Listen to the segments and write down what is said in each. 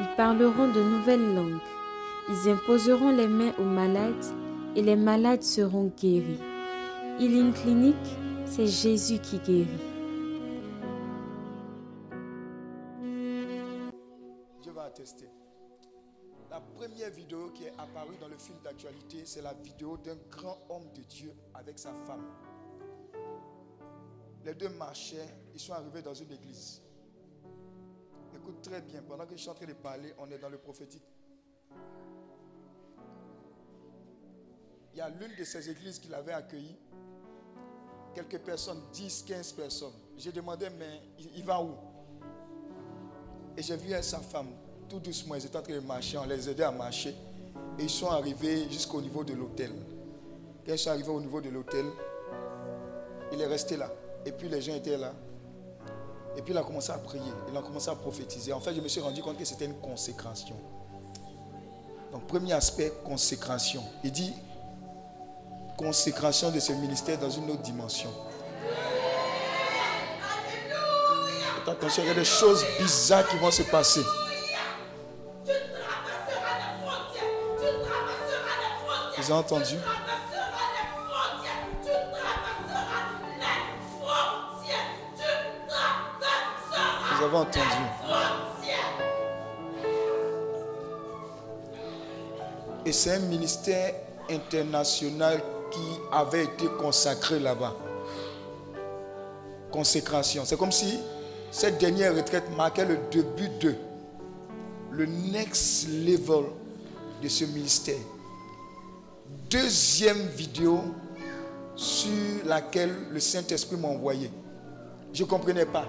ils parleront de nouvelles langues, ils imposeront les mains aux malades et les malades seront guéris. Healing Clinic, c'est Jésus qui guérit. Dieu va attester. La première vidéo qui est apparue dans le film d'actualité, c'est la vidéo d'un grand homme de Dieu avec sa femme. Les deux marchaient, ils sont arrivés dans une église. Très bien, pendant que je suis en train de parler, on est dans le prophétique. Il y a l'une de ces églises qui l'avait accueilli. Quelques personnes, 10, 15 personnes. J'ai demandé, mais il, va où? Et j'ai vu sa femme, tout doucement, ils étaient en train de marcher, on les aidait à marcher. Et ils sont arrivés jusqu'au niveau de l'hôtel. Quand ils sont arrivés au niveau de l'hôtel, il est resté là. Et puis les gens étaient là. Et puis il a commencé à prier, il a commencé à prophétiser. En fait, je me suis rendu compte que c'était une consécration. Donc, premier aspect, consécration. Il dit consécration de ce ministère dans une autre dimension. attention, il y a des choses bizarres qui vont se passer. Vous avez entendu? Avez entendu. Et c'est un ministère international qui avait été consacré là-bas. Consécration. C'est comme si cette dernière retraite marquait le début de le next level de ce ministère. Deuxième vidéo sur laquelle le Saint-Esprit m'a envoyé. Je ne comprenais pas.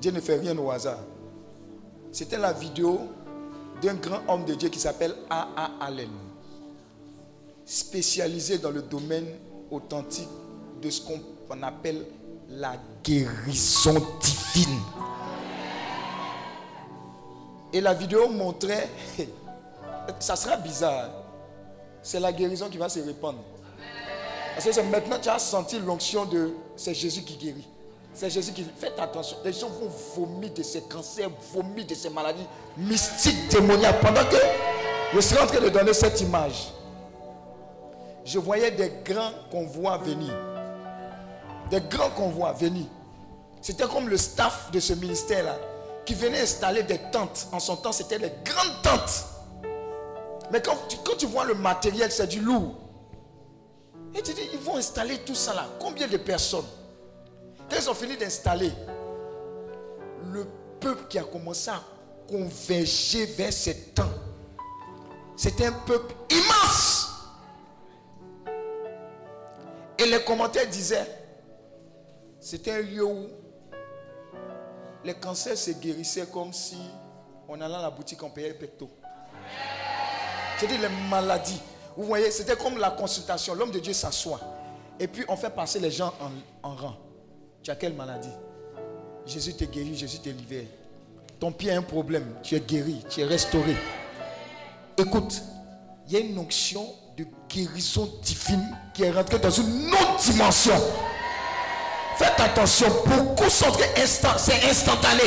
Dieu ne fait rien au hasard. C'était la vidéo d'un grand homme de Dieu qui s'appelle A.A. Allen, spécialisé dans le domaine authentique de ce qu'on appelle la guérison divine. Et la vidéo montrait, ça sera bizarre, c'est la guérison qui va se répandre. Parce que maintenant tu as senti l'onction de c'est Jésus qui guérit. C'est Jésus qui dit, faites attention. Les gens vont vomir de ces cancers, vomir de ces maladies mystiques, démoniaques. Pendant que je suis en train de donner cette image, je voyais des grands convois venir. Des grands convois venir. C'était comme le staff de ce ministère-là qui venait installer des tentes. En son temps, c'était des grandes tentes. Mais quand tu, quand tu vois le matériel, c'est du lourd. Et tu dis, ils vont installer tout ça là. Combien de personnes? Quand ils ont fini d'installer, le peuple qui a commencé à converger vers ces temps, c'était un peuple immense. Et les commentaires disaient, c'était un lieu où les cancers se guérissaient comme si on allait à la boutique, on payait le pecto. C'est-à-dire les maladies. Vous voyez, c'était comme la consultation. L'homme de Dieu s'assoit. Et puis on fait passer les gens en, en rang. Tu as quelle maladie? Jésus te guérit, Jésus te libère. Ton pied a un problème, tu es guéri, tu es restauré. Écoute, il y a une onction de guérison divine qui est rentrée dans une autre dimension. Faites attention, beaucoup sont instant, c'est instantané.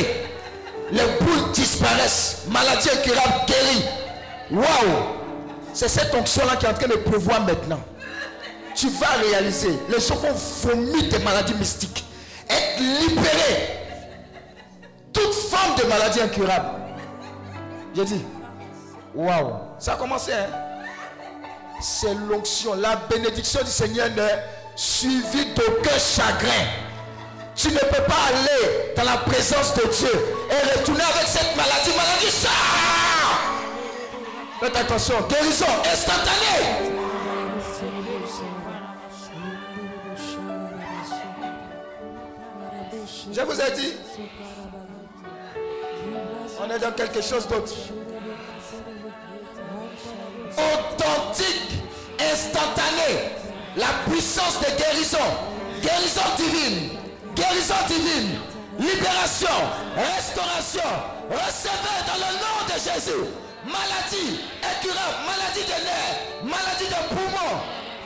Les boules disparaissent, maladie incurable guérie. Waouh! C'est cette onction-là qui est en train de pouvoir maintenant. Tu vas réaliser, les gens vont vomir des maladies mystiques être libéré. Toute forme de maladie incurable. J'ai dit, waouh, ça a commencé. Hein? C'est l'onction, la bénédiction du Seigneur n'est suivie d'aucun chagrin. Tu ne peux pas aller dans la présence de Dieu et retourner avec cette maladie. Maladie, ça Faites attention, guérison instantanée. Je vous ai dit, On est dans quelque chose d'autre. Authentique, instantané. La puissance de guérison. Guérison divine. Guérison divine. Libération. Restauration. Recevez dans le nom de Jésus. Maladie incurable. Maladie de nerfs. Maladie de poumons.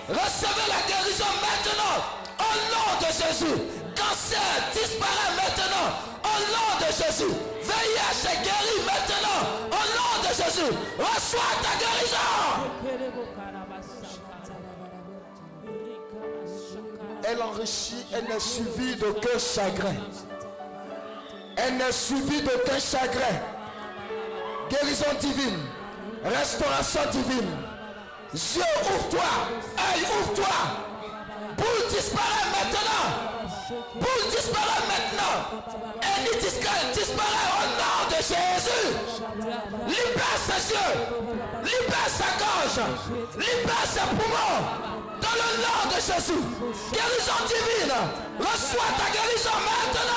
Recevez la guérison maintenant. Au nom de Jésus. Cancer disparaît maintenant. Au nom de Jésus. VIH est guéri maintenant. Au nom de Jésus. Reçois ta guérison. Elle enrichit, elle n'est suivie d'aucun chagrin. Elle n'est suivie d'aucun chagrin. Guérison divine. Restauration divine. Yeux, ouvre-toi. Œil, ouvre-toi. Boule disparaît maintenant. Boule disparaît maintenant. Elle disparaît, disparaît au nom de Jésus. Libère ses yeux. Libère sa gorge. Libère ses poumons. Dans le nom de Jésus. Guérison divine. Reçois ta guérison maintenant.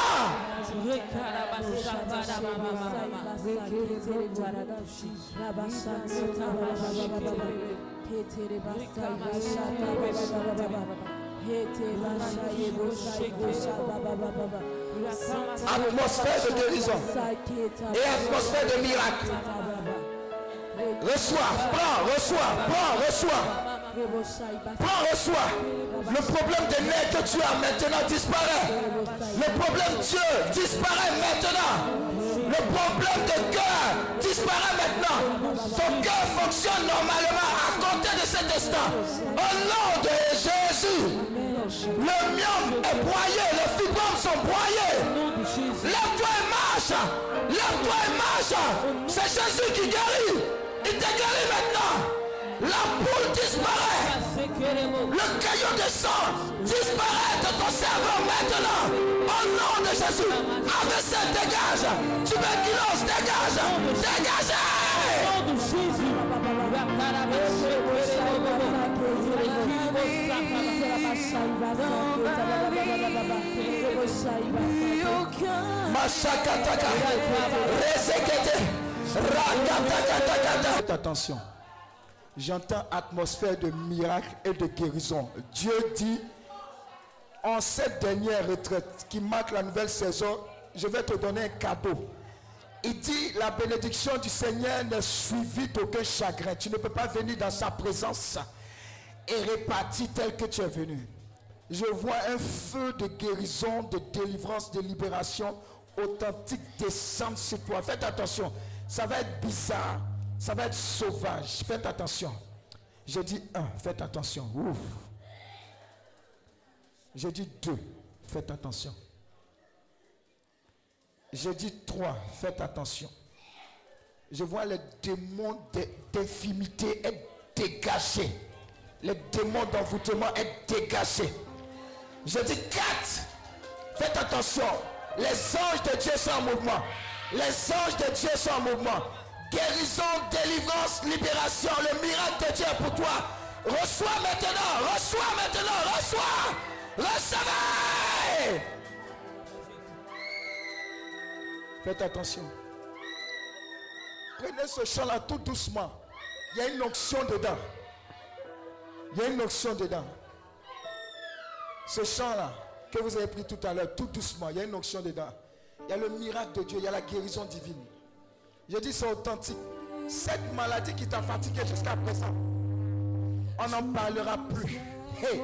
Atmosphère de guérison et atmosphère de miracle. Reçois, prends, reçois, prends, reçois. Prends, reçois. Le problème des nerfs que tu as maintenant disparaît. Le problème Dieu disparaît maintenant. Le problème de cœur disparaît maintenant. Ton cœur fonctionne normalement à compter de cet instant. Au nom de Jésus, le miome est broyé, les fibromes sont broyés. Lève-toi et marche. Lève-toi et marche. C'est Jésus qui guérit. Il te guérit maintenant. La boule disparaît. Le caillot de sang disparaît de ton cerveau maintenant. Au nom de Jésus. AVC dégage. Tuberculose dégage. Dégagez. Faites attention. J'entends atmosphère de miracle et de guérison. Dieu dit, en cette dernière retraite qui marque la nouvelle saison, je vais te donner un cadeau. Il dit, la bénédiction du Seigneur n'est suivie d'aucun chagrin. Tu ne peux pas venir dans sa présence et répartir tel que tu es venu. Je vois un feu de guérison, de délivrance, de libération authentique descendre sur toi. Faites attention, ça va être bizarre, ça va être sauvage. Faites attention. Je dis un, faites attention. Ouf. Je dis deux, faites attention. Je dis trois, faites attention. Je vois les démons d'infimité être dégagés. Les démons d'envoûtement être dégagés. Je dis quatre, faites attention. Les anges de Dieu sont en mouvement. Les anges de Dieu sont en mouvement. Guérison, délivrance, libération. Le miracle de Dieu est pour toi. Reçois maintenant, reçois maintenant, reçois. Recevez. Faites attention. Prenez ce chant-là tout doucement. Il y a une onction dedans. Il y a une onction dedans. Ce chant-là que vous avez pris tout à l'heure, tout doucement, il y a une onction dedans. Il y a le miracle de Dieu, il y a la guérison divine. Je dis c'est authentique. Cette maladie qui t'a fatigué jusqu'à présent, on n'en parlera plus. Hey,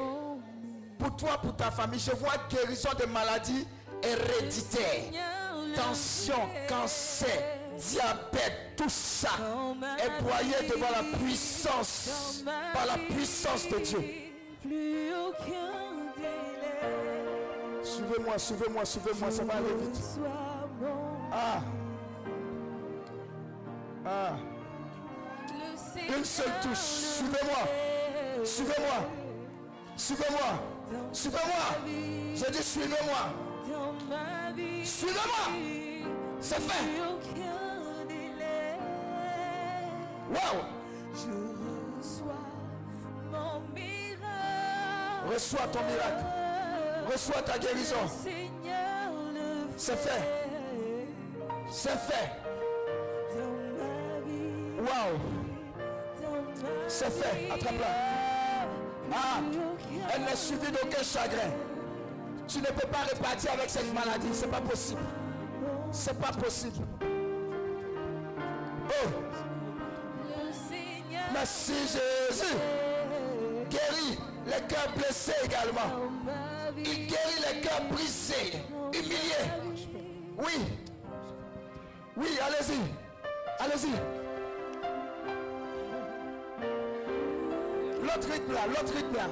pour toi, pour ta famille, je vois guérison de maladies héréditaires. Tension, cancer, diabète, tout ça est broyé devant la puissance, par la puissance de Dieu. Suivez-moi, suivez-moi, suivez-moi, ça va aller vite. Ah. Ah. Une seule touche. Suivez-moi. Suivez-moi. Suivez-moi. Suivez-moi. J'ai dit suivez-moi. Suivez-moi. C'est fait. Wow. Reçois ton miracle. Reçois ta guérison. C'est fait. C'est fait. Waouh. C'est fait. Attrape-la. Ah, elle n'est suivie d'aucun chagrin. Tu ne peux pas repartir avec cette maladie. C'est pas possible. C'est pas possible. Oh. Merci Jésus. Guéris les cœurs blessés également. Il guérit les cœurs brisés, humiliés. Oui. Oui, allez-y. Allez-y. L'autre rythme là, l'autre rythme là.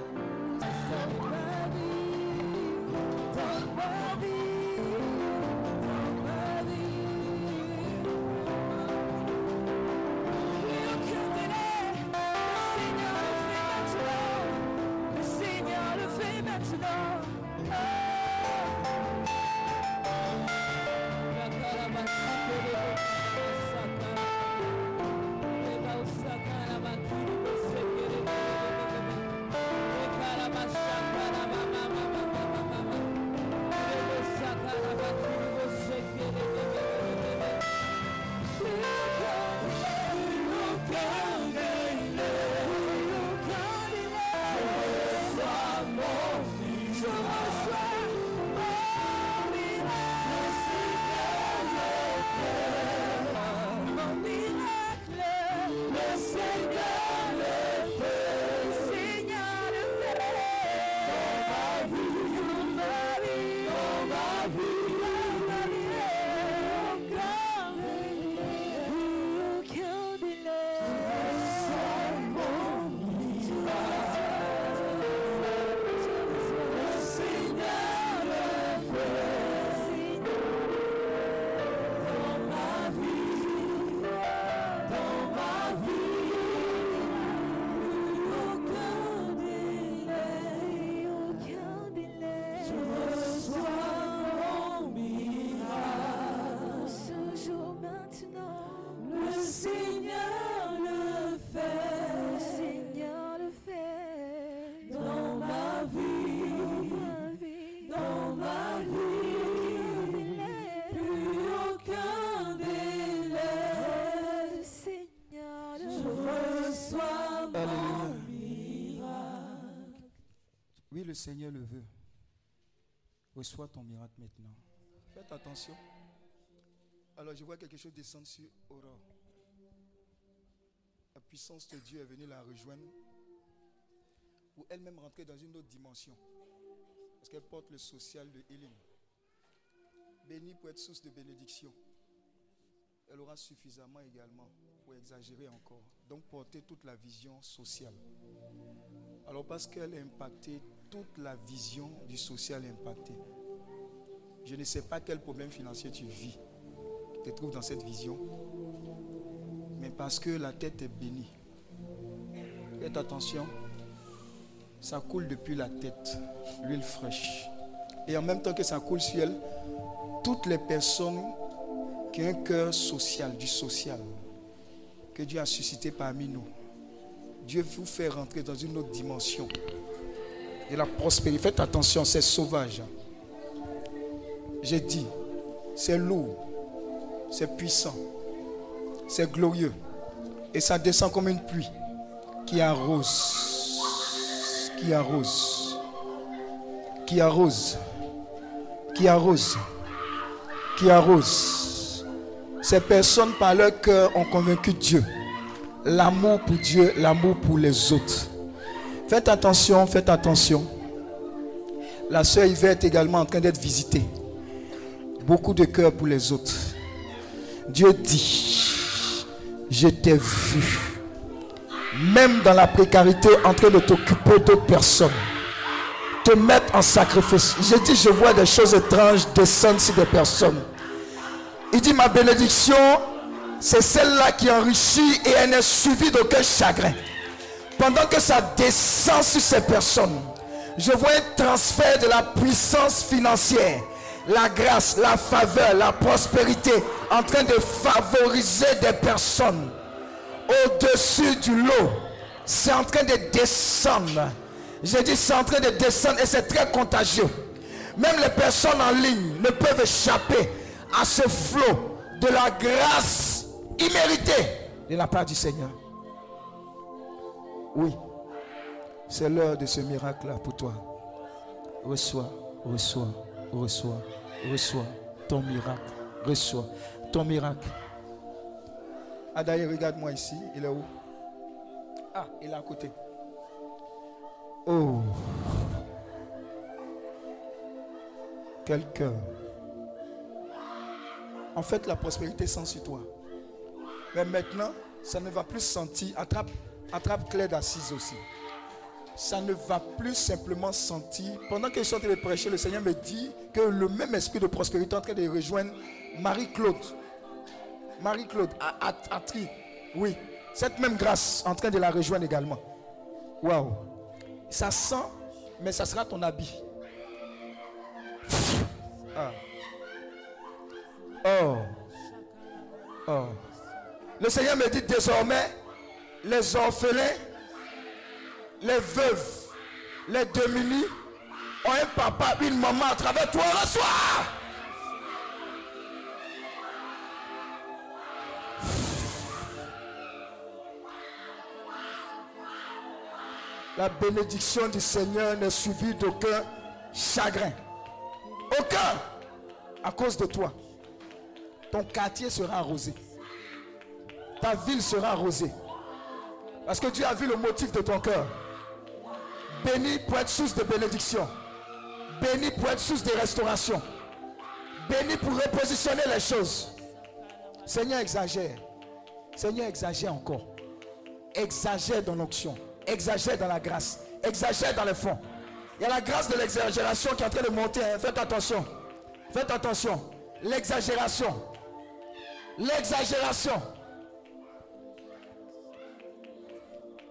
Reçois ton miracle maintenant. Faites attention. Alors je vois quelque chose descendre sur Aurore. La puissance de Dieu est venue la rejoindre. Ou elle-même rentrer dans une autre dimension. Parce qu'elle porte le social de healing. Bénie pour être source de bénédiction. Elle aura suffisamment également pour exagérer encore. Donc porter toute la vision sociale. Alors parce qu'elle est impactée toute la vision du social impacté. Je ne sais pas quel problème financier tu vis, tu te trouves dans cette vision, mais parce que la tête est bénie. Faites attention, ça coule depuis la tête, l'huile fraîche. Et en même temps que ça coule sur elle, toutes les personnes qui ont un cœur social, du social, que Dieu a suscité parmi nous, Dieu vous fait rentrer dans une autre dimension de la prospérité. Faites attention, c'est sauvage. J'ai dit, c'est lourd, c'est puissant, c'est glorieux. Et ça descend comme une pluie qui arrose, qui arrose, qui arrose, qui arrose, qui arrose. Ces personnes par leur cœur ont convaincu Dieu. L'amour pour Dieu, l'amour pour les autres. Faites attention, faites attention. La sœur Yvette est également en train d'être visitée. Beaucoup de cœur pour les autres. Dieu dit, je t'ai vu, même dans la précarité, en train de t'occuper d'autres personnes, te mettre en sacrifice. Je dis, je vois des choses étranges descendre sur des personnes. Il dit, ma bénédiction, c'est celle-là qui enrichit et elle n'est suivie d'aucun chagrin pendant que ça descend sur ces personnes, je vois un transfert de la puissance financière, la grâce, la faveur, la prospérité en train de favoriser des personnes au-dessus du lot. C'est en train de descendre. Je dis c'est en train de descendre et c'est très contagieux. Même les personnes en ligne ne peuvent échapper à ce flot de la grâce imméritée de la part du Seigneur. Oui, c'est l'heure de ce miracle-là pour toi. Reçois, reçois, reçois, reçois ton miracle. Reçois ton miracle. Ah d'ailleurs, regarde-moi ici. Il est où? Ah, il est à côté. Oh. Quelqu'un. En fait, la prospérité sans sur toi. Mais maintenant, ça ne va plus sentir. Attrape, attrape Claire d'assise aussi. Ça ne va plus simplement sentir. Pendant que je suis en train de prêcher, le Seigneur me dit que le même esprit de prospérité est en train de rejoindre Marie-Claude. Marie-Claude, à, Tri. Oui, cette même grâce en train de la rejoindre également. Waouh. Ça sent, mais ça sera ton habit. Ah. Oh. Oh. Le Seigneur me dit désormais, les orphelins, les veuves, les démunis ont un papa, une maman à travers toi. Reçois. La bénédiction du Seigneur n'est suivie d'aucun chagrin. Aucun. À cause de toi. Ton quartier sera arrosé. Ta ville sera arrosée. Parce que Dieu a vu le motif de ton cœur? Béni pour être source de bénédiction. Béni pour être source de restauration. Béni pour repositionner les choses. Seigneur, exagère. Seigneur, exagère encore. Exagère dans l'onction exagère dans la grâce, exagère dans les fonds. Il y a la grâce de l'exagération qui est en train de monter. Hein. Faites attention. Faites attention. L'exagération. L'exagération.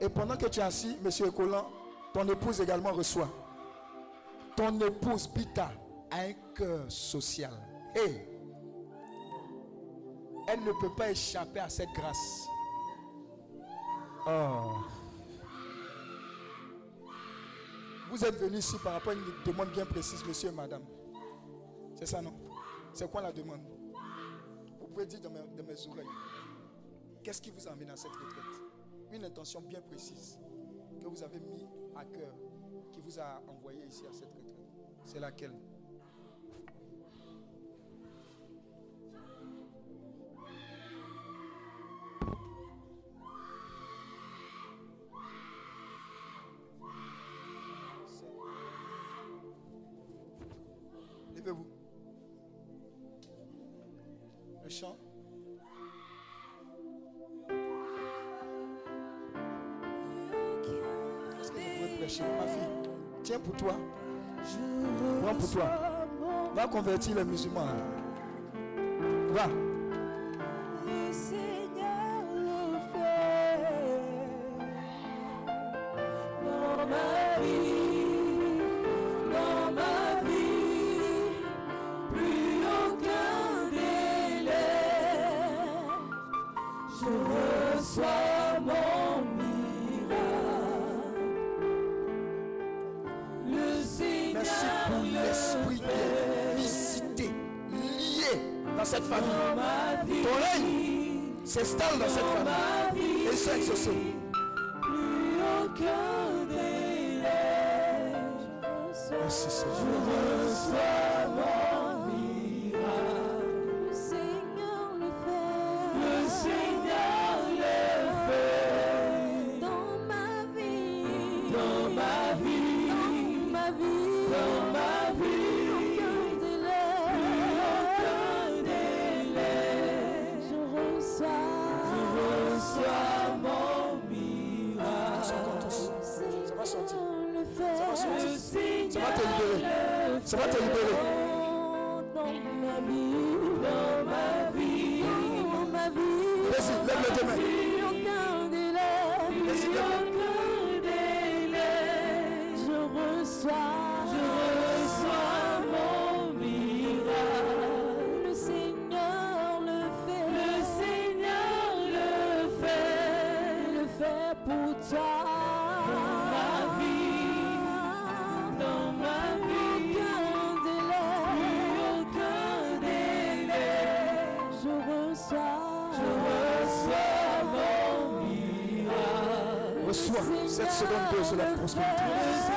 Et pendant que tu es assis, monsieur Collant, ton épouse également reçoit. Ton épouse, Bita, a un cœur social. Et elle ne peut pas échapper à cette grâce. Oh. Vous êtes venu ici par rapport à une demande bien précise, monsieur et madame. C'est ça, non? C'est quoi la demande? Vous pouvez dire dans mes, oreilles. Qu'est-ce qui vous a amené à cette retraite? Une intention bien précise que vous avez mis à cœur, qui vous a envoyé ici à cette retraite. C'est laquelle? Vous Le chant. Ma fille Tiens pour toi. Prends pour toi. Va convertir les musulmans. Va. Merci Ça va te libérer. Dans cette seconde de la prospérité.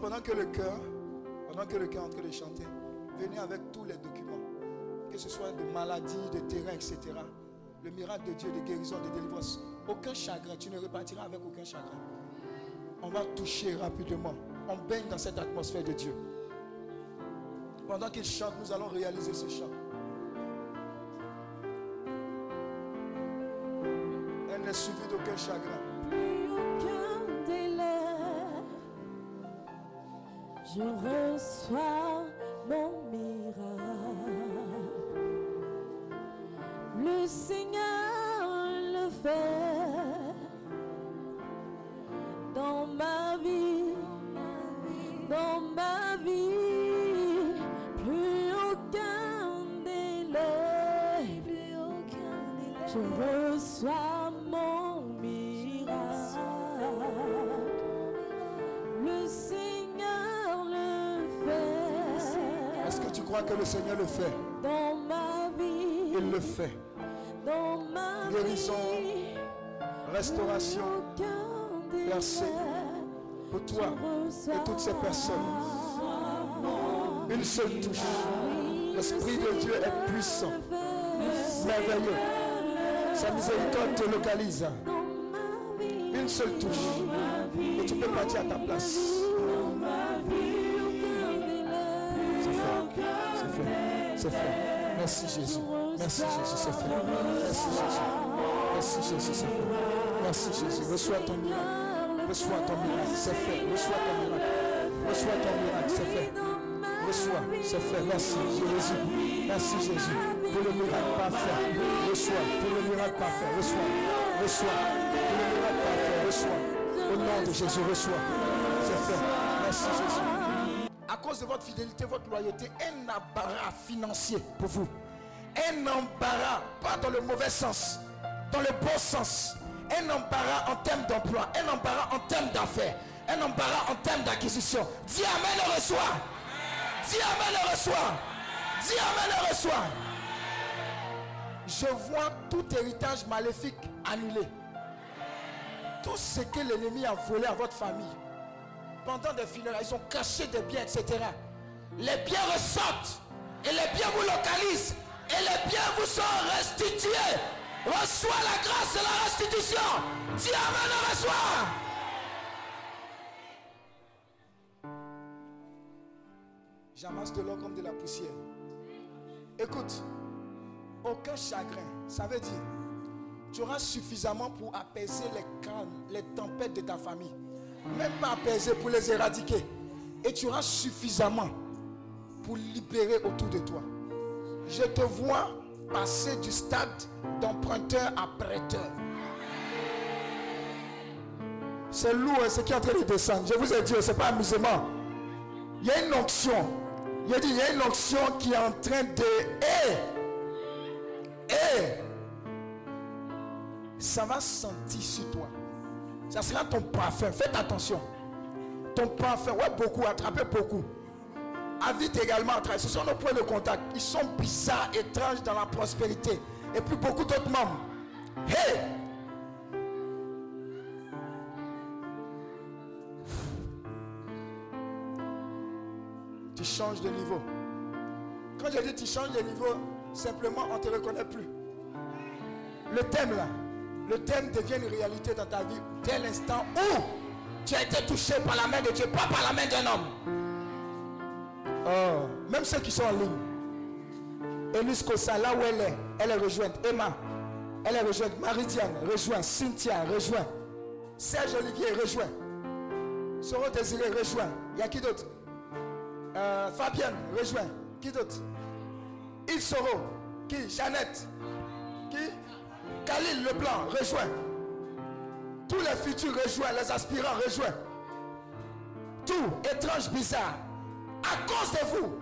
Pendant que le cœur, pendant que le cœur est en train de chanter, venez avec tous les documents, que ce soit de maladies, de terrain, etc. Le miracle de Dieu, de guérison, de délivrance. Aucun chagrin, tu ne repartiras avec aucun chagrin. On va toucher rapidement. On baigne dans cette atmosphère de Dieu. Pendant qu'il chante, nous allons réaliser ce chant. Elle n'est suivie d'aucun chagrin. Je reçois mon miracle. Le Seigneur le fait dans ma vie, dans ma vie. Plus aucun délai, plus aucun délai. Je reçois crois que le Seigneur le fait dans ma vie, Il le fait. dans ma Guérison, vie. Restauration. Percée pour toi et toutes ces personnes. Une seule touche. L'Esprit de Dieu est puissant, merveilleux. Sa miséricorde te localise. Une seule touche. Et tu peux partir à ta place. C'est fait. Merci Jésus. Merci Jésus. C'est fait. Merci Jésus. Merci Jésus. C'est fait. Merci Jésus. Reçois ton miracle. Reçois ton miracle. C'est fait. Reçois ton miracle. Reçois ton miracle. C'est fait. Reçois. C'est fait. Merci Jésus. Merci Jésus. Pour le miracle parfait. Reçois. Pour le miracle parfait. Reçois. Reçois. Le. Reçois. Au nom de Jésus. Reçois. C'est fait. Merci Jésus. De votre fidélité, votre loyauté, un embarras financier pour vous. Un embarras, pas dans le mauvais sens, dans le bon sens. Un embarras en termes d'emploi, un embarras en termes d'affaires, un embarras en termes d'acquisition. Dis Amen le reçoit. Dis Amen le reçoit. Dis Amen le reçoit. Je vois tout héritage maléfique annulé. Tout ce que l'ennemi a volé à votre famille pendant des funérailles, ils ont caché des biens, etc. Les biens ressortent et les biens vous localisent et les biens vous sont restitués. Reçois la grâce de la restitution. Dis Amen, reçois. J'amasse de l'or comme de la poussière. Écoute, aucun chagrin, ça veut dire, tu auras suffisamment pour apaiser les calmes, les tempêtes de ta famille même pas apaiser pour les éradiquer. Et tu auras suffisamment pour libérer autour de toi. Je te vois passer du stade d'emprunteur à prêteur. C'est lourd hein, ce qui est en train de descendre. Je vous ai dit, ce n'est pas amusement. Il y a une onction. Il dit, il y a une onction qui est en train de... Eh, eh, ça va sentir sur toi. Ça sera ton parfum. Faites attention. Ton parfum, ouais, beaucoup, attrapez beaucoup. À vite également, attrapez. Ce sont nos points de contact. Ils sont bizarres, étranges dans la prospérité. Et puis beaucoup d'autres membres. Hey! Tu changes de niveau. Quand je dis tu changes de niveau, simplement on ne te reconnaît plus. Le thème là, le thème devient une réalité dans ta vie dès l'instant où tu as été touché par la main de Dieu, pas par la main d'un homme. Oh, même ceux qui sont en ligne. Elise Kossa, là où elle est, elle est rejointe. Emma, elle est rejointe. Marie-Diane, rejoint. Cynthia, rejoint. Serge Olivier, rejoint. Soro Désiré, rejoint. Il y a qui d'autre? Euh, Fabienne, rejoint. Qui d'autre? Yves Soro. Qui? Jeannette. Qui? Khalil Leblanc, rejoint. Tous les futurs rejoints, les aspirants rejoints. Tout étrange, bizarre. À cause de vous,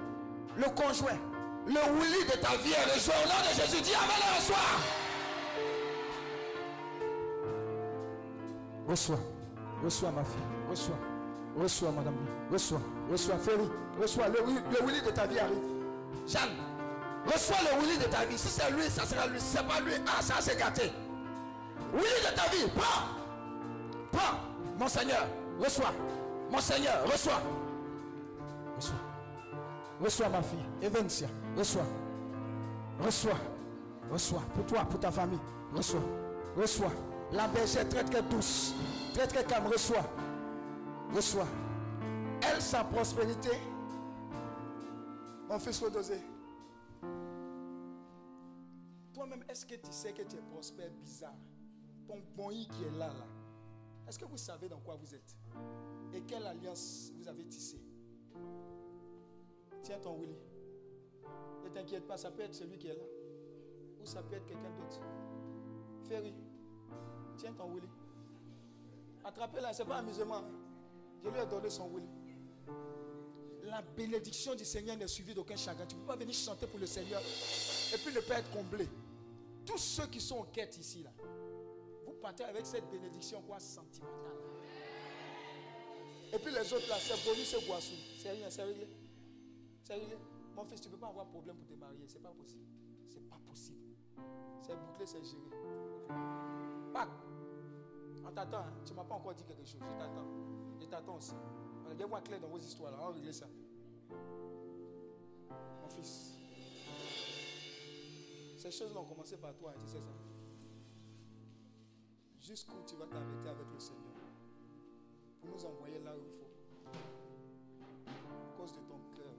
le conjoint, le Willy de ta vie est rejoint. Au nom de Jésus, dis Amen et reçois. Reçois, reçois ma fille, reçois, reçois madame, reçois, reçois Ferry, reçois, le, le Willy de ta vie arrive. Jeanne, reçois le Willy de ta vie. Si c'est lui, ça sera lui. Si c'est pas lui, ah, ça s'est gâté. Willy de ta vie, prends, prends, mon Seigneur, reçois, mon Seigneur, reçois, reçois, reçois ma fille, Evencia, reçois, reçois, reçois, pour toi, pour ta famille, reçois, reçois. La bergère très très douce, très très calme, reçois. Reçois. Elle, sa prospérité. Mon fils dosé. Toi-même, est-ce que tu sais que tu es prospère bizarre? Ton bon qui est là, là. Est-ce que vous savez dans quoi vous êtes? Et quelle alliance vous avez tissée? Tiens ton Willy. Ne t'inquiète pas, ça peut être celui qui est là. Ou ça peut être quelqu'un d'autre. Ferry. Tiens ton Willy. Attrapez-la, ce n'est pas amusement. Hein. Je lui ai donné son Willy. La bénédiction du Seigneur n'est suivie d'aucun chagrin. Tu ne peux pas venir chanter pour le Seigneur et puis ne pas être comblé. Tous ceux qui sont en quête ici, là, vous partez avec cette bénédiction quoi sentimentale. Et puis les autres là, c'est bonus, c'est boisson. C'est rien, c'est réglé. C'est réglé. Mon fils, tu ne peux pas avoir problème pour te marier. C'est pas possible. C'est pas possible. C'est bouclé, c'est géré. Pas. On t'attend. Hein. Tu ne m'as pas encore dit quelque chose. Je t'attends. Je t'attends aussi. On a des voix claires dans vos histoires. On va régler ça. Mon fils. Ces choses-là ont commencé par toi. Tu sais ça. Jusqu'où tu vas t'arrêter avec le Seigneur. Pour nous envoyer là où il faut. À cause de ton cœur.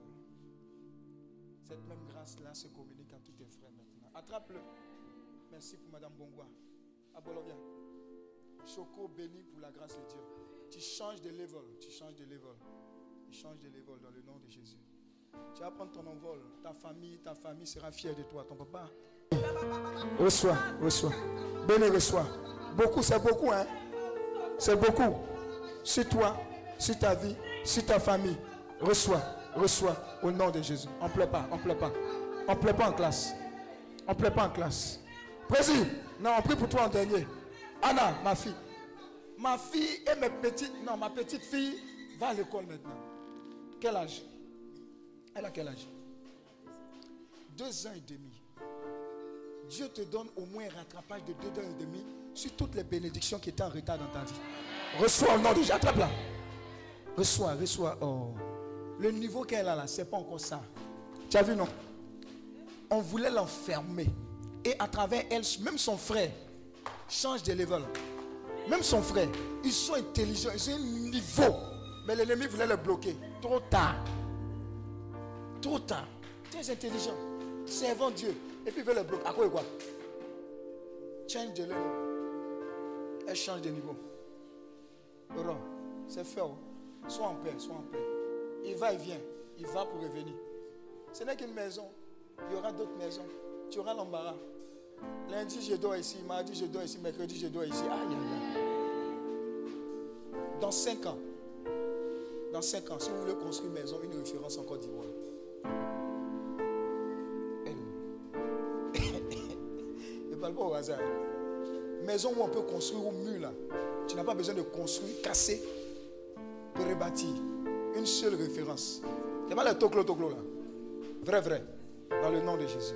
Cette même grâce-là se communique à tous tes frères maintenant. Attrape-le. Merci pour Madame Bongwa. Abolovia. Choco béni pour la grâce de Dieu. Tu changes de level. Tu changes de level. Tu changes de level dans le nom de Jésus. Tu vas prendre ton envol. Ta famille, ta famille sera fière de toi. Ton papa. Reçois, reçois. Béni, reçois. Beaucoup, c'est beaucoup, hein. C'est beaucoup. C'est toi, c'est ta vie, c'est ta famille. Reçois, reçois au nom de Jésus. On ne plaît pas, on ne plaît pas. On ne plaît pas en classe. On ne plaît pas en classe. Président, non, on prie pour toi en dernier. Anna, ma fille. Ma fille et mes petites. Non, ma petite fille va à l'école maintenant. Quel âge? Elle a quel âge? Deux ans et demi. Dieu te donne au moins un rattrapage de deux ans et demi sur toutes les bénédictions qui étaient en retard dans ta vie. Reçois au nom de Dieu. Attrape-la. Reçois, reçois. Oh. Le niveau qu'elle a là, c'est pas encore ça. Tu as vu, non? On voulait l'enfermer. Et à travers elle, même son frère change de level. Même son frère, ils sont intelligents, ils ont un niveau. Mais l'ennemi voulait le bloquer. Trop tard. Trop tard. Très intelligent. Servant Dieu. Et puis il veut le bloquer. À quoi et quoi? Change de level. Elle change de niveau. C'est fait. Oh. Sois en paix, sois en paix. Il va et vient. Il va pour revenir. Ce n'est qu'une maison. Il y aura d'autres maisons. Tu auras l'embarras. Lundi, je dois ici. Mardi, je dois ici. Mercredi, je dois ici. Dans cinq ans, dans cinq ans, si vous voulez construire une maison, une référence en Côte d'Ivoire. Maison où on peut construire au mur. Tu n'as pas besoin de construire, casser, pour rebâtir. Une seule référence. Il n'y a pas le toclo toclo là. Vrai, vrai. Dans le nom de Jésus.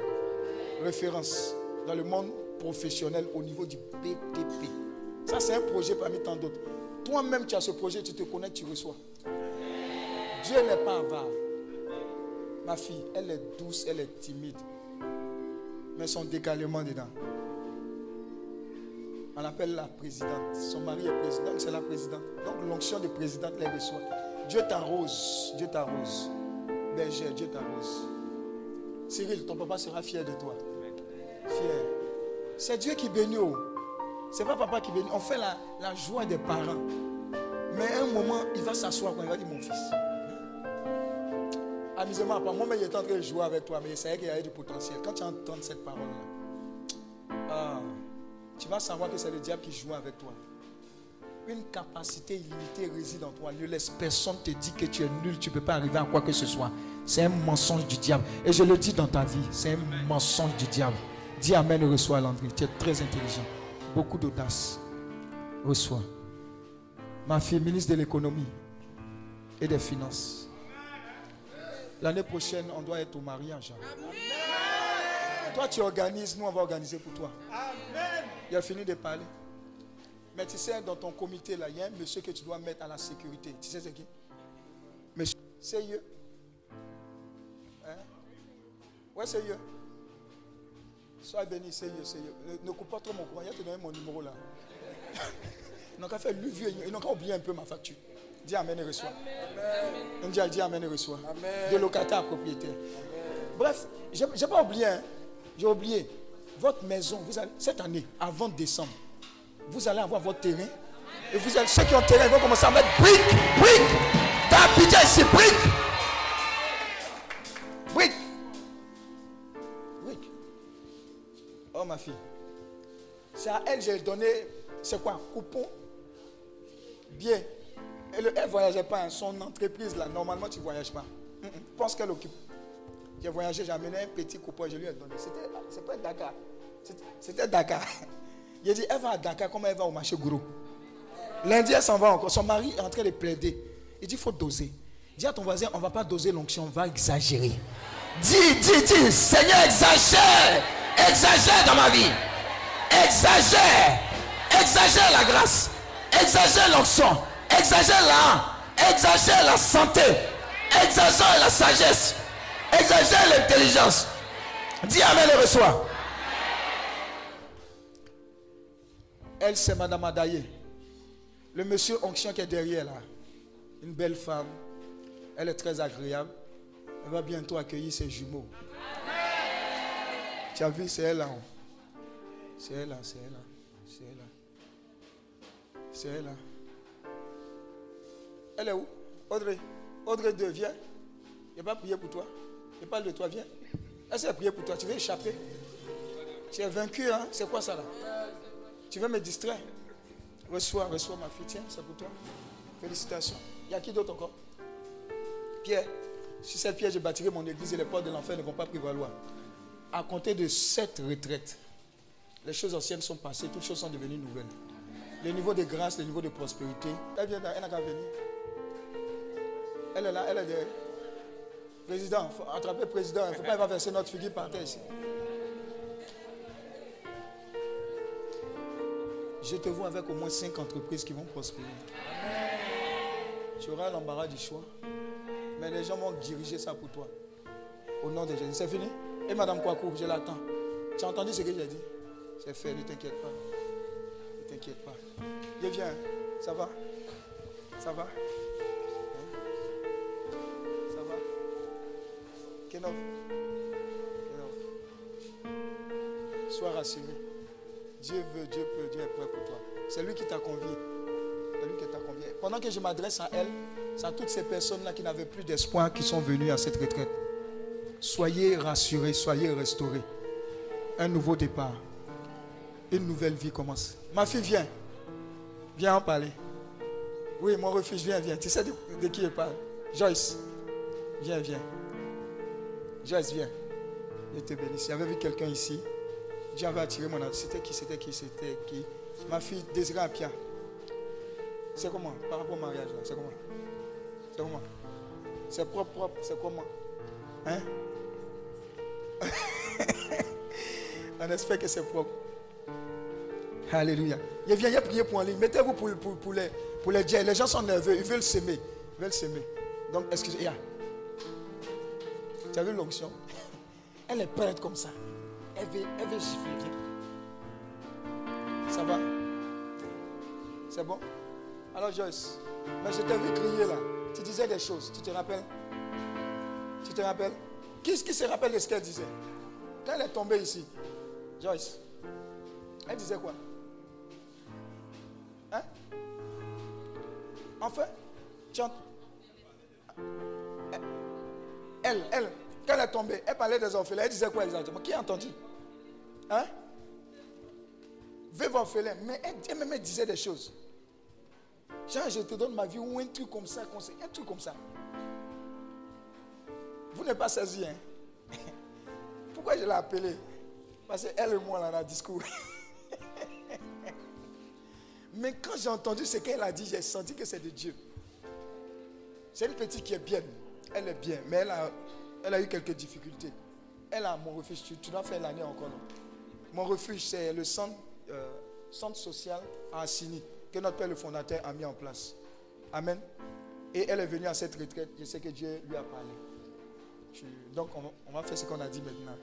Référence dans le monde professionnel au niveau du BTP. Ça, c'est un projet parmi tant d'autres. Toi-même, tu as ce projet, tu te connais, tu reçois. Dieu n'est pas avare. Ma fille, elle est douce, elle est timide. Mais son décalement dedans. On appelle la présidente. Son mari est président, c'est la présidente. Donc l'onction de présidente les reçoit. Dieu t'arrose. Dieu t'arrose. Berger, Dieu t'arrose. Cyril, ton papa sera fier de toi. Fier. C'est Dieu qui bénit. oh. C'est pas papa qui bénit. On fait la, joie des parents. Mais à un moment, il va s'asseoir quand il va dire mon fils. Amusement, pas moi, mais il est en train de jouer avec toi, mais c'est qu'il y a du potentiel. Quand tu entends cette parole-là, tu vas savoir que c'est le diable qui joue avec toi. Une capacité illimitée réside en toi. Ne laisse personne te dire que tu es nul, tu ne peux pas arriver à quoi que ce soit. C'est un mensonge du diable. Et je le dis dans ta vie, c'est un mensonge du diable. Dis Amen et reçois Landry. Tu es très intelligent. Beaucoup d'audace. Reçois. Ma fille, ministre de l'économie et des finances. L'année prochaine, on doit être au mariage. Toi, tu organises, nous, on va organiser pour toi. Il a fini de parler. Mais tu sais, dans ton comité, là, il y a un monsieur que tu dois mettre à la sécurité. Tu sais c'est qui? Monsieur, sérieux Hein? Ouais, sérieux. Sois béni, sérieux, sérieux. Ne, ne coupe pas trop mon courant. Il a te donné mon numéro là. Ils n'ont qu'à faire lui vieux. Ils n'ont qu'à oublier un peu ma facture. Dis Amen et reçois. Dit, dis Amen et reçois. De locataire à propriétaire. Bref, je n'ai pas oublié. hein. J'ai oublié. Votre maison, vous allez, cette année, avant décembre, vous allez avoir votre terrain. Et vous allez, ceux qui ont terrain, ils vont commencer à mettre briques, briques. T'as habité ici, briques. Briques. Briques. Oh ma fille. C'est à elle que j'ai donné, c'est quoi Coupon? Bien. Elle ne voyageait pas. hein. Son entreprise, là, normalement, tu ne voyages pas. Mm. Pense qu'elle occupe. J'ai voyagé, j'ai amené un petit coupon, je lui ai donné. C'était, c'est pas Dakar. C'était, c'était Dakar. J'ai dit, elle va à Dakar, comment elle va au marché gros Lundi, elle s'en va encore. Son mari est en train de plaider. Il dit, il faut doser. Dis à ton voisin, on ne va pas doser l'onction, on va exagérer. Dis, dis, dis, Seigneur, exagère. Exagère dans ma vie. Exagère. Exagère la grâce. Exagère l'onction. Exagère la Exagère la santé. Exagère la sagesse. Exagère l'intelligence. Dis Amen et reçois. Elle, c'est Madame Adaye. Le monsieur onction qui est derrière là. Une belle femme. Elle est très agréable. Elle va bientôt accueillir ses jumeaux. Tu as vu, c'est elle là. haut C'est elle là, c'est elle là. C'est elle là. C'est elle là. Elle est où? Audrey. Audrey 2, viens. Il n'a pas prié pour toi. Il parle de toi, viens. Elle s'est prié pour toi. Tu veux échapper Tu es vaincu, hein C'est quoi ça là? Tu veux me distraire? Reçois, reçois ma fille. Tiens, c'est pour toi. Félicitations. Il y a qui d'autre encore? Pierre. Si cette pierre, je bâtirai mon église et les portes de l'enfer ne vont pas prévaloir. À compter de cette retraite, les choses anciennes sont passées, toutes choses sont devenues nouvelles. Le niveau de grâce, le niveau de prospérité. Elle vient, elle n'a qu'à venir. Elle est là, elle est derrière. Président, faut attraper le président. Il ne faut pas il va verser notre figure par terre ici. Je te vois avec au moins cinq entreprises qui vont prospérer. Tu auras l'embarras du choix. Mais les gens vont diriger ça pour toi. Au nom de Jésus. C'est fini? Et Madame Kouakou, je l'attends. Tu as entendu ce que j'ai dit? C'est fait, ne t'inquiète pas. Ne t'inquiète pas. Je viens. Ça va? Ça va? Sois rassuré. Dieu veut, Dieu peut, Dieu est prêt pour toi. C'est lui qui t'a convié. C'est lui qui t'a convié. Pendant que je m'adresse à elle, c'est à toutes ces personnes-là qui n'avaient plus d'espoir qui sont venues à cette retraite. Soyez rassurés, soyez restaurés. Un nouveau départ. Une nouvelle vie commence. Ma fille, viens. Viens en parler. Oui, mon refuge, viens, viens. Tu sais de, de qui je parle? Joyce. Viens, viens. Joyce, viens. Je te bénisse. J'avais vu quelqu'un ici. Dieu avait attiré mon attention. C'était qui C'était qui C'était qui? Ma fille Désirée Apia. C'est comment? Par rapport au mariage, là, c'est comment? C'est comment? C'est propre, propre, c'est comment? Hein? On espère que c'est propre. Alléluia. Il vient, il a prié pour en ligne. Mettez-vous pour, pour, pour les, pour les. Les gens sont nerveux, ils veulent s'aimer. Ils veulent s'aimer. Donc, excusez. Tu as vu l'onction? Elle est prête comme ça. Elle veut, elle veut. Ça va? C'est bon? Alors Joyce, mais je t'ai vu crier là. Tu disais des choses. Tu te rappelles? Tu te rappelles? Qui, qui se rappelle de ce qu'elle disait? Quand elle est tombée ici, Joyce, elle disait quoi? Hein? Enfin, tu Elle, elle, quand elle est tombée, elle parlait des orphelins. Elle disait quoi exactement? Qui a entendu? Hein? Veuve orphelin. Mais elle, elle même disait des choses. Genre, je te donne ma vie ou un truc comme ça, un truc comme ça. Vous n'êtes pas saisi, hein? Pourquoi je l'ai appelée? Parce qu'elle et moi, dans le discours. Mais quand j'ai entendu ce qu'elle a dit, j'ai senti que c'est de Dieu. C'est une petite qui est bien. Elle est bien, mais elle a, eu quelques difficultés. Elle a mon refuge. Tu, dois faire l'année encore, Mon refuge, c'est le centre, euh, centre social à Assini que notre Père le fondateur a mis en place. Amen. Et elle est venue à cette retraite. Je sais que Dieu lui a parlé. donc, on, va faire ce qu'on a dit maintenant.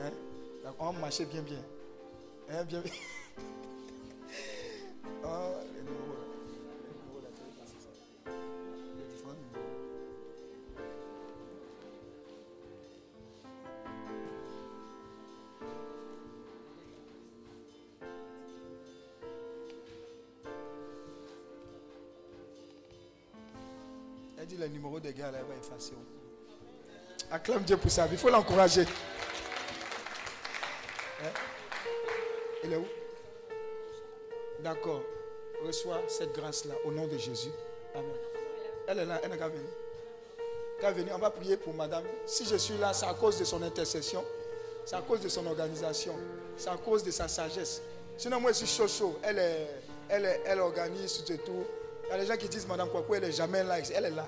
Hein? on va marcher bien, bien. Hein, oh, elle va. Acclame Dieu pour ça. Il faut l'encourager. Hein? Il est où? D'accord. Reçois cette grâce-là au nom de Jésus. Amen. Elle est là, elle n'a qu'à venir. Qu'à venir, on va prier pour madame. Si je suis là, c'est à cause de son intercession. C'est à cause de son organisation. C'est à cause de sa sagesse. Sinon, moi, je suis chaud, chaud. Elle, elle, elle organise tout et tout. Il y a des gens qui disent, Madame Kwaku, elle n'est jamais là. Elle est là.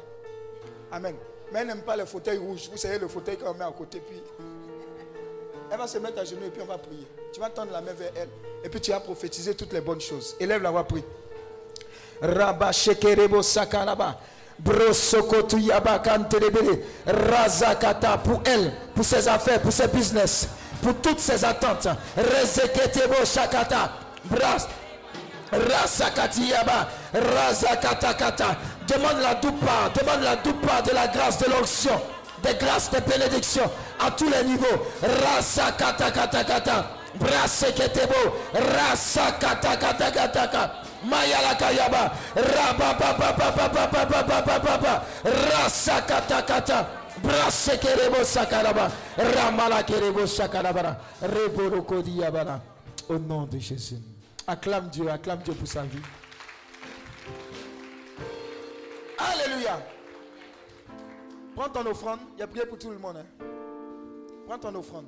Amen. Mais elle n'aime pas les fauteuils rouges. Vous savez, le fauteuil qu'on met à côté. Puis elle va se mettre à genoux et puis on va prier. Tu vas tendre la main vers elle. Et puis tu vas prophétiser toutes les bonnes choses. Élève la voix, prie. Rabba shekerebo sakaraba. Brosokotu yaba kanterebele. Razakata pour elle, pour ses affaires, pour ses business, pour toutes ses attentes. Rezeketebo shakata. Rasakatiyaba, Razakatakata. Demande la doupa, demande la doupa de la grâce de l'onction, des grâces, des bénédictions à tous les niveaux. Rasakatakatakata, Braseketebo, Rasakatakatakataka. Mayalakayaba, Rababababababababababa, Rasakatakata. Brasekerebo sakaraba, Ramalakerebo sakarabara, Reborokodiabara. Au nom de Jésus. Acclame Dieu, acclame Dieu pour sa vie. Alléluia. Prends ton offrande. Il y a prié pour tout le monde. Hein. Prends ton offrande.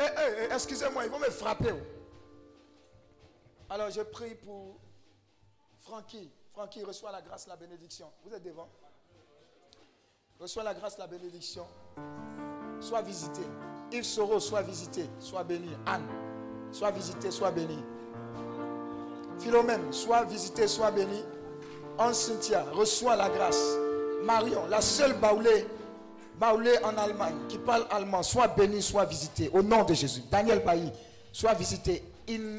Eh, eh, eh, excusez-moi, ils vont me frapper. Oh. Alors je prie pour Francky. Francky, reçoit la grâce, la bénédiction. Vous êtes devant Reçois la grâce, la bénédiction. Sois visité. Yves Soro, sois visité. Sois béni. Anne. Sois visité, sois béni. Philomène, sois visité, sois béni. En Cynthia, reçois la grâce. Marion, la seule baoulée, baoulée en Allemagne, qui parle allemand, sois béni, sois visité. Au nom de Jésus. Daniel Bailly, sois visité. In,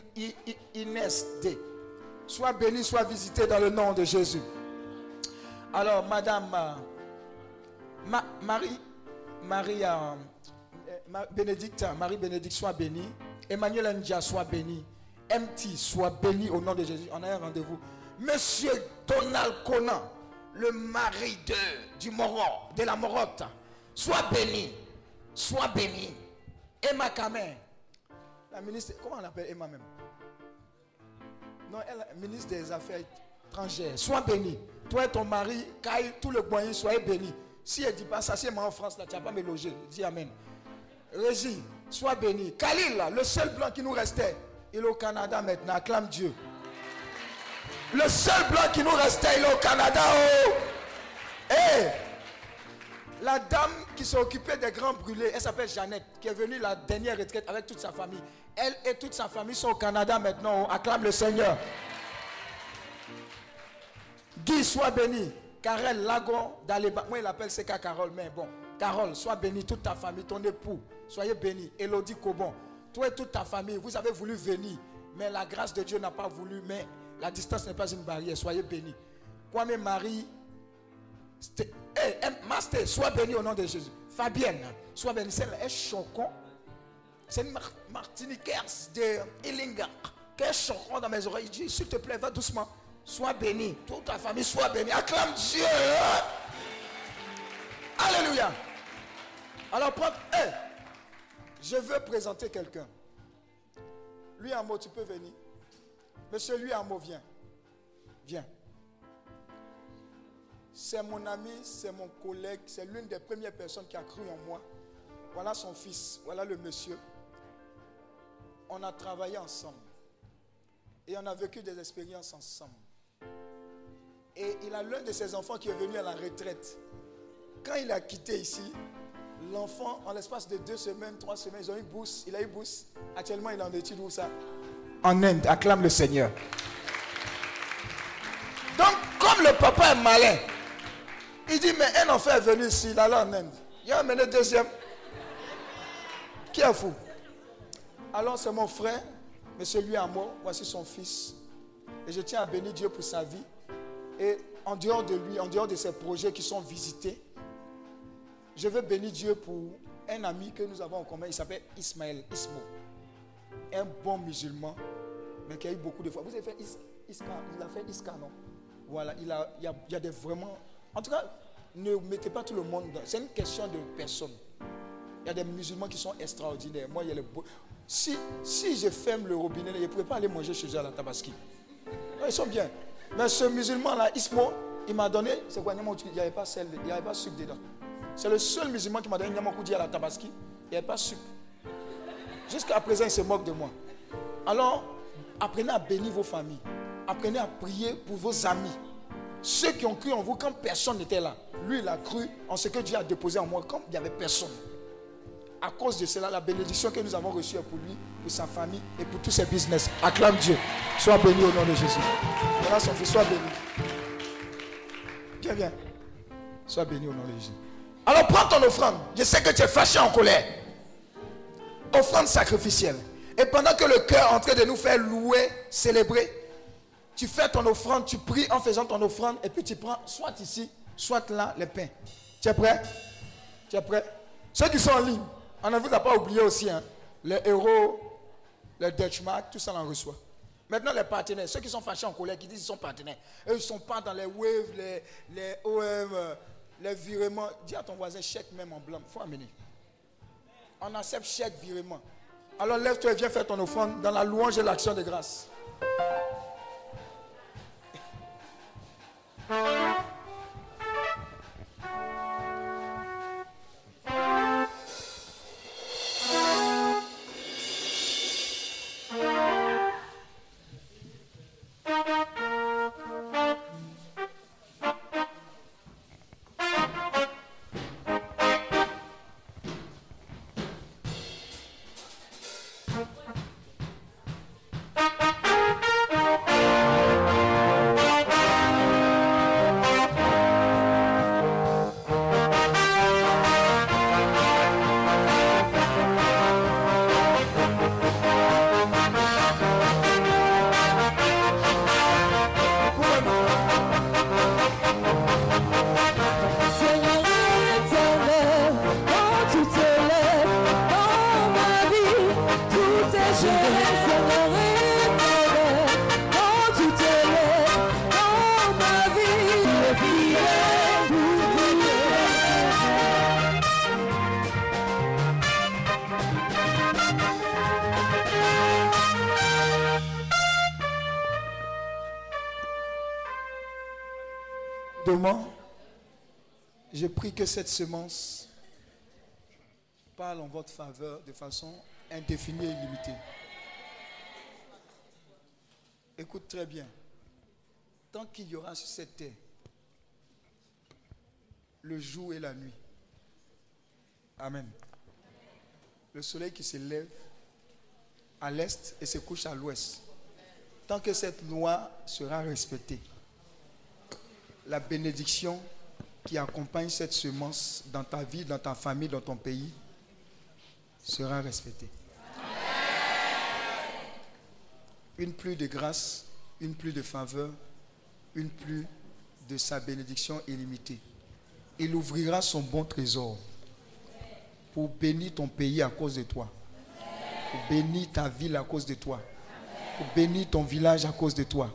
Inès D. Sois béni, sois visité dans le nom de Jésus. Alors, Madame euh, Marie, Marie Bénédicte, Marie Bénédicte, sois bénie. Emmanuel Ndia, soit béni. MT, soit béni au nom de Jésus. On a un rendez-vous. Monsieur Donald Conan, le mari de, du de la Morotte, soit béni. Soit béni. Emma Kamer, la ministre, comment Emma même? Non, elle ministre des Affaires étrangères. Sois béni. Toi et ton mari, Kai, tout le moyen, soyez béni. Si elle dit pas ça, c'est moi en France, là, tu n'as pas me loger. Dis Amen. Régie, sois béni. Khalil, le seul blanc qui nous restait, il est au Canada maintenant. Acclame Dieu. Le seul blanc qui nous restait, il est au Canada. Oh. Hey. La dame qui s'est occupée des grands brûlés, elle s'appelle Jeannette, qui est venue la dernière retraite avec toute sa famille. Elle et toute sa famille sont au Canada maintenant. Oh. Acclame le Seigneur. Guy, sois béni. Karel Lagon, moi il appelle CK Carole, mais bon. Carole, sois béni, toute ta famille, ton époux, soyez bénis. Elodie Cobon, toi et toute ta famille, vous avez voulu venir, mais la grâce de Dieu n'a pas voulu. Mais La distance n'est pas une barrière. Soyez bénis. Kwame Marie, hey, Master, sois béni au nom de Jésus. Fabienne, sois béni. C'est un chocon. C'est une Mar- Martiniquaise de Illinga. Quel chocon dans mes oreilles. Il dit, s'il te plaît, va doucement. Sois béni. Toute ta famille, sois bénie. Acclame Dieu. Alléluia. Alors, prends. hey, je veux présenter quelqu'un. Lui mot, tu peux venir. Monsieur lui mot, viens. Viens. C'est mon ami, c'est mon collègue, c'est l'une des premières personnes qui a cru en moi. Voilà son fils, voilà le monsieur. On a travaillé ensemble. Et on a vécu des expériences ensemble. Et il a l'un de ses enfants qui est venu à la retraite. Quand il a quitté ici, l'enfant, en l'espace de deux semaines, trois semaines, ils ont eu bourse. Il a eu bourse. Actuellement, il est en étude où ça? En Inde. Acclame le Seigneur. Donc, comme le papa est malin, il dit, mais un enfant est venu ici, il allait en Inde. Il a amené deuxième. Qui est fou? Alors, c'est mon frère, mais celui à moi, voici son fils. Et je tiens à bénir Dieu pour sa vie. Et en dehors de lui, en dehors de ses projets qui sont visités, je veux bénir Dieu pour un ami que nous avons en commun. Il s'appelle Ismaël Ismo. Un bon musulman, mais qui a eu beaucoup de fois. Vous avez fait Is- Iska Il a fait Iska, non? Voilà, il, a, y a, y a des vraiment. En tout cas, ne mettez pas tout le monde dans. C'est une question de personne. Il y a des musulmans qui sont extraordinaires. Moi, il y a les beaux- Si, si je ferme le robinet, je ne pourrais pas aller manger chez eux à la Tabaski. Ils sont bien. Mais ce musulman-là, Ismo, il m'a donné. C'est quoi Il n'y avait pas sel, il n'y avait pas sucre dedans. C'est le seul musulman qui m'a donné Nyama Koudi à la Tabaski. Il n'y avait pas sucre. Jusqu'à présent, il se moque de moi. Alors, apprenez à bénir vos familles. Apprenez à prier pour vos amis. Ceux qui ont cru en vous quand personne n'était là. Lui, il a cru en ce que Dieu a déposé en moi quand il n'y avait personne. À cause de cela, la bénédiction que nous avons reçue est pour lui, pour sa famille et pour tous ses business. Acclame Dieu. Sois béni au nom de Jésus. Sois béni. Viens, viens. Sois béni au nom de Jésus. Alors prends ton offrande. Je sais que tu es fâché en colère. Offrande sacrificielle. Et pendant que le cœur est en train de nous faire louer, célébrer, tu fais ton offrande, tu pries en faisant ton offrande, et puis tu prends soit ici, soit là les pains. Tu es prêt? Tu es prêt? Ceux qui sont en ligne, on ne vous a pas oublié aussi, hein, les héros, les Dutchmark, tout ça on en reçoit. Maintenant, les partenaires, ceux qui sont fâchés en colère, qui disent qu'ils sont partenaires, eux, ils ne sont pas dans les waves, les, les OM, euh, les virements. Dis à ton voisin, chèque même en blanc, faut amener. On accepte chèque virement. Alors lève-toi et viens faire ton offrande dans la louange et l'action de grâce. Je prie que cette semence parle en votre faveur de façon indéfinie et illimitée. Écoute très bien. Tant qu'il y aura sur cette terre le jour et la nuit. Amen. Le soleil qui se lève à l'est et se couche à l'ouest. Tant que cette loi sera respectée, la bénédiction qui accompagne cette semence dans ta vie, dans ta famille, dans ton pays, sera respectée. Une pluie de grâce une pluie de faveur, une pluie de sa bénédiction illimitée. Il ouvrira son bon trésor pour bénir ton pays à cause de toi, pour bénir ta ville à cause de toi, pour bénir ton village à cause de toi,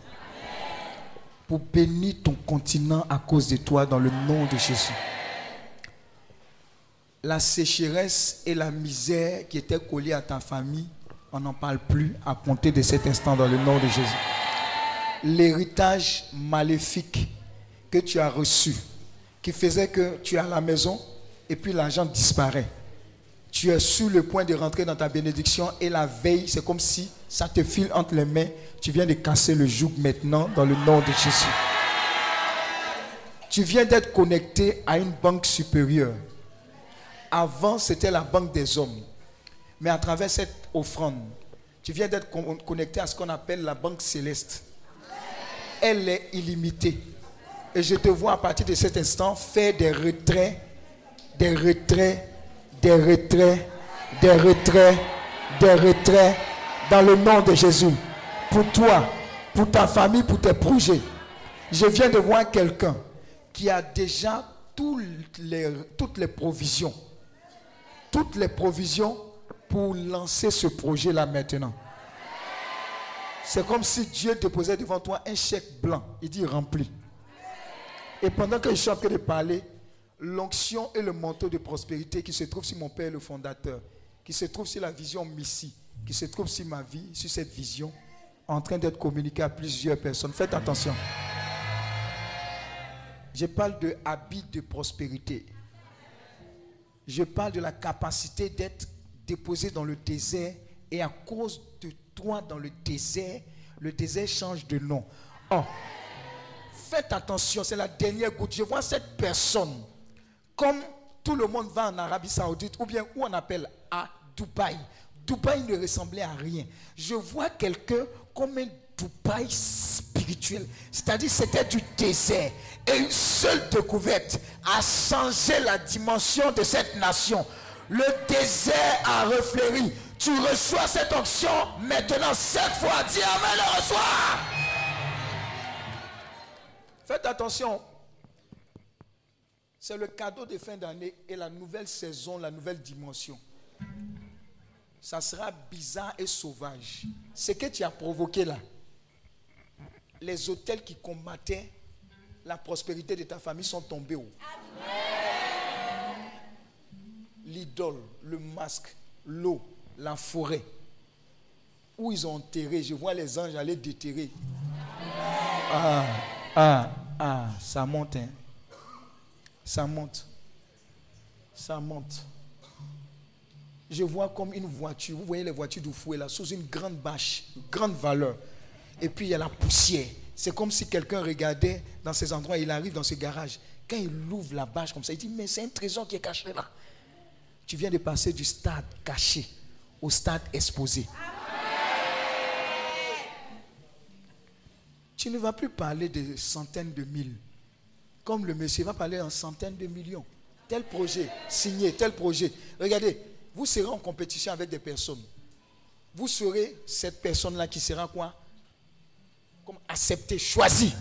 pour bénir ton continent à cause de toi dans le nom de Jésus. La sécheresse et la misère qui étaient collées à ta famille, on n'en parle plus à compter de cet instant dans le nom de Jésus. L'héritage maléfique que tu as reçu, qui faisait que tu es à la maison et puis l'argent disparaît. Tu es sur le point de rentrer dans ta bénédiction et la veille, c'est comme si ça te file entre les mains. Tu viens de casser le joug maintenant dans le nom de Jésus. Tu viens d'être connecté à une banque supérieure. Avant, c'était la banque des hommes. Mais à travers cette offrande, tu viens d'être con- connecté à ce qu'on appelle la banque céleste. Elle est illimitée. Et je te vois à partir de cet instant faire des retraits, des retraits, des retraits, des retraits, des retraits dans le nom de Jésus. Pour toi, pour ta famille, pour tes projets. Je viens de voir quelqu'un qui a déjà tous les- toutes les provisions. Toutes les provisions pour lancer ce projet-là maintenant. C'est comme si Dieu déposait devant toi un chèque blanc. Il dit rempli. Et pendant que je suis en train de parler, l'onction et le manteau de prospérité qui se trouve sur mon Père le fondateur, qui se trouve sur la vision Missie, qui se trouve sur ma vie, sur cette vision, en train d'être communiqué à plusieurs personnes. Faites attention. Je parle de habit de prospérité. Je parle de la capacité d'être déposé dans le désert et à cause de toi dans le désert, le désert change de nom. Oh, faites attention, c'est la dernière goutte. Je vois cette personne, comme tout le monde va en Arabie Saoudite, ou bien où on appelle à Dubaï. Dubaï ne ressemblait à rien. Je vois quelqu'un comme un Dubaï spirituel. C'est-à-dire c'était du désert. Et une seule découverte a changé la dimension de cette nation. Le désert a refléri. Tu reçois cette onction maintenant, cette fois. Dis Amen, le reçois. Faites attention. C'est le cadeau de fin d'année et la nouvelle saison, la nouvelle dimension. Ça sera bizarre et sauvage. Ce que tu as provoqué là, les hôtels qui combattaient la prospérité de ta famille sont tombés où? L'idole, le masque, l'eau, la forêt. Où ils ont enterré, je vois les anges aller déterrer. Ah, ah, ah, ça monte, hein. Ça monte. Ça monte. Je vois comme une voiture. Vous voyez les voitures du fouet là, sous une grande bâche, grande valeur. Et puis il y a la poussière. C'est comme si quelqu'un regardait dans ces endroits, il arrive dans ce garage. Quand il ouvre la bâche comme ça, il dit Mais c'est un trésor qui est caché là. Tu viens de passer du stade caché au stade exposé. Tu ne vas plus parler de centaines de mille. Comme le monsieur va parler en centaines de millions. Tel projet, signé, tel projet. Regardez, vous serez en compétition avec des personnes. Vous serez cette personne-là qui sera quoi? Comme acceptée, choisie.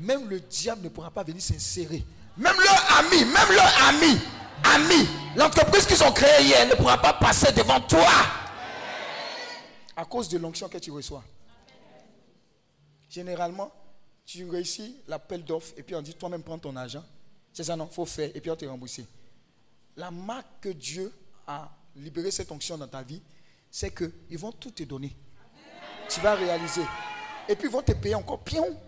Même le diable ne pourra pas venir s'insérer. Même leur ami, même leur ami, ami, l'entreprise qu'ils ont créée hier ne pourra pas passer devant toi. À cause de l'onction que tu reçois. Généralement, tu réussis l'appel d'offres et puis on dit toi-même prends ton argent. C'est ça, non? Il faut faire et puis on te rembourse. La marque que Dieu a libéré cette onction dans ta vie, c'est qu'ils vont tout te donner. Tu vas réaliser. Et puis ils vont te payer encore. Pion.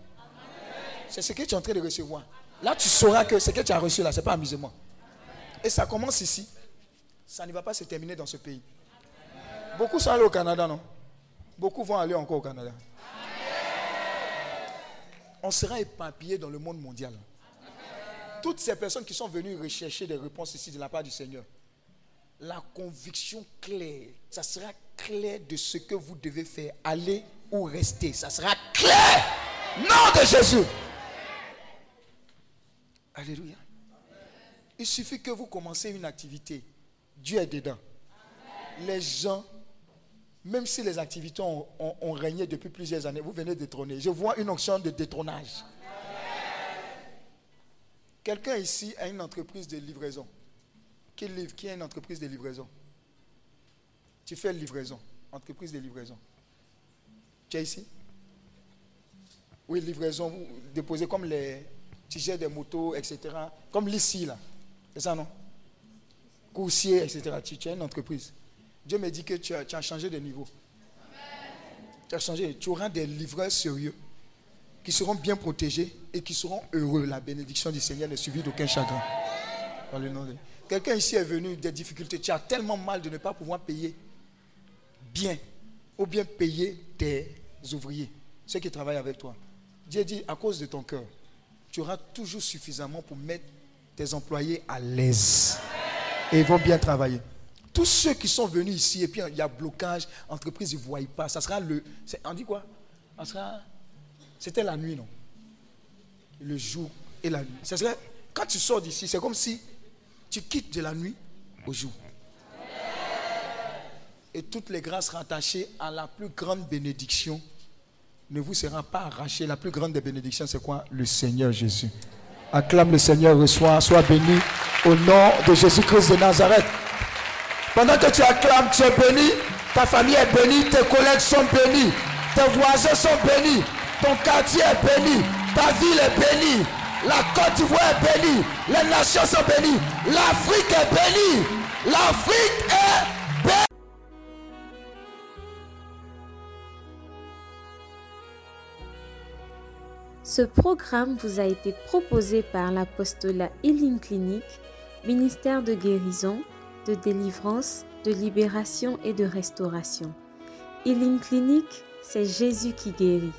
C'est ce que tu es en train de recevoir. Là, tu sauras que ce que tu as reçu là, ce n'est pas amusement. Et ça commence ici. Ça ne va pas se terminer dans ce pays. Beaucoup sont allés au Canada, non? Beaucoup vont aller encore au Canada. On sera éparpillé dans le monde mondial. Toutes ces personnes qui sont venues rechercher des réponses ici de la part du Seigneur, la conviction claire, ça sera clair de ce que vous devez faire, aller ou rester. Ça sera clair. Nom de Jésus. Alléluia. Il suffit que vous commencez une activité. Dieu est dedans. Les gens Même si les activités ont, régné depuis plusieurs années, vous venez détrôner. Je vois une onction de détrônage. Quelqu'un ici a une entreprise de livraison. Qui livre a une entreprise de livraison? Tu fais livraison. Entreprise de livraison. Tu es ici? Oui, livraison. Vous déposez comme les. Gères des motos, etc. Comme l'ici, là. C'est ça, non? Coursier, etc. Tu, as une entreprise. Dieu me dit que tu as, tu as changé de niveau. Tu as changé. Tu auras des livreurs sérieux qui seront bien protégés et qui seront heureux. La bénédiction du Seigneur n'est suivie d'aucun chagrin. Quelqu'un ici est venu des difficultés. Tu as tellement mal de ne pas pouvoir payer bien ou bien payer tes ouvriers, ceux qui travaillent avec toi. Dieu dit, à cause de ton cœur, tu auras toujours suffisamment pour mettre tes employés à l'aise. Et ils vont bien travailler. Tous ceux qui sont venus ici et puis il y a blocage, entreprise, ils ne voient pas. Ça sera le. On dit quoi? Ça sera. C'était la nuit, non? Le jour et la nuit. Serait, quand tu sors d'ici, c'est comme si tu quittes de la nuit au jour. Et toutes les grâces rattachées à la plus grande bénédiction ne vous sera pas arrachées. La plus grande des bénédictions, c'est quoi? Le Seigneur Jésus. Acclame le Seigneur, reçois, sois béni au nom de Jésus-Christ de Nazareth. Pendant que tu acclames, tu es béni, ta famille est bénie, tes collègues sont bénis, tes voisins sont bénis, ton quartier est béni, ta ville est bénie, la Côte d'Ivoire est bénie, les nations sont bénies, l'Afrique est bénie, l'Afrique est bénie. Ce programme vous a été proposé par l'apostolat Healing Clinic, ministère de guérison, de délivrance, de libération et de restauration. Healing Clinic, c'est Jésus qui guérit.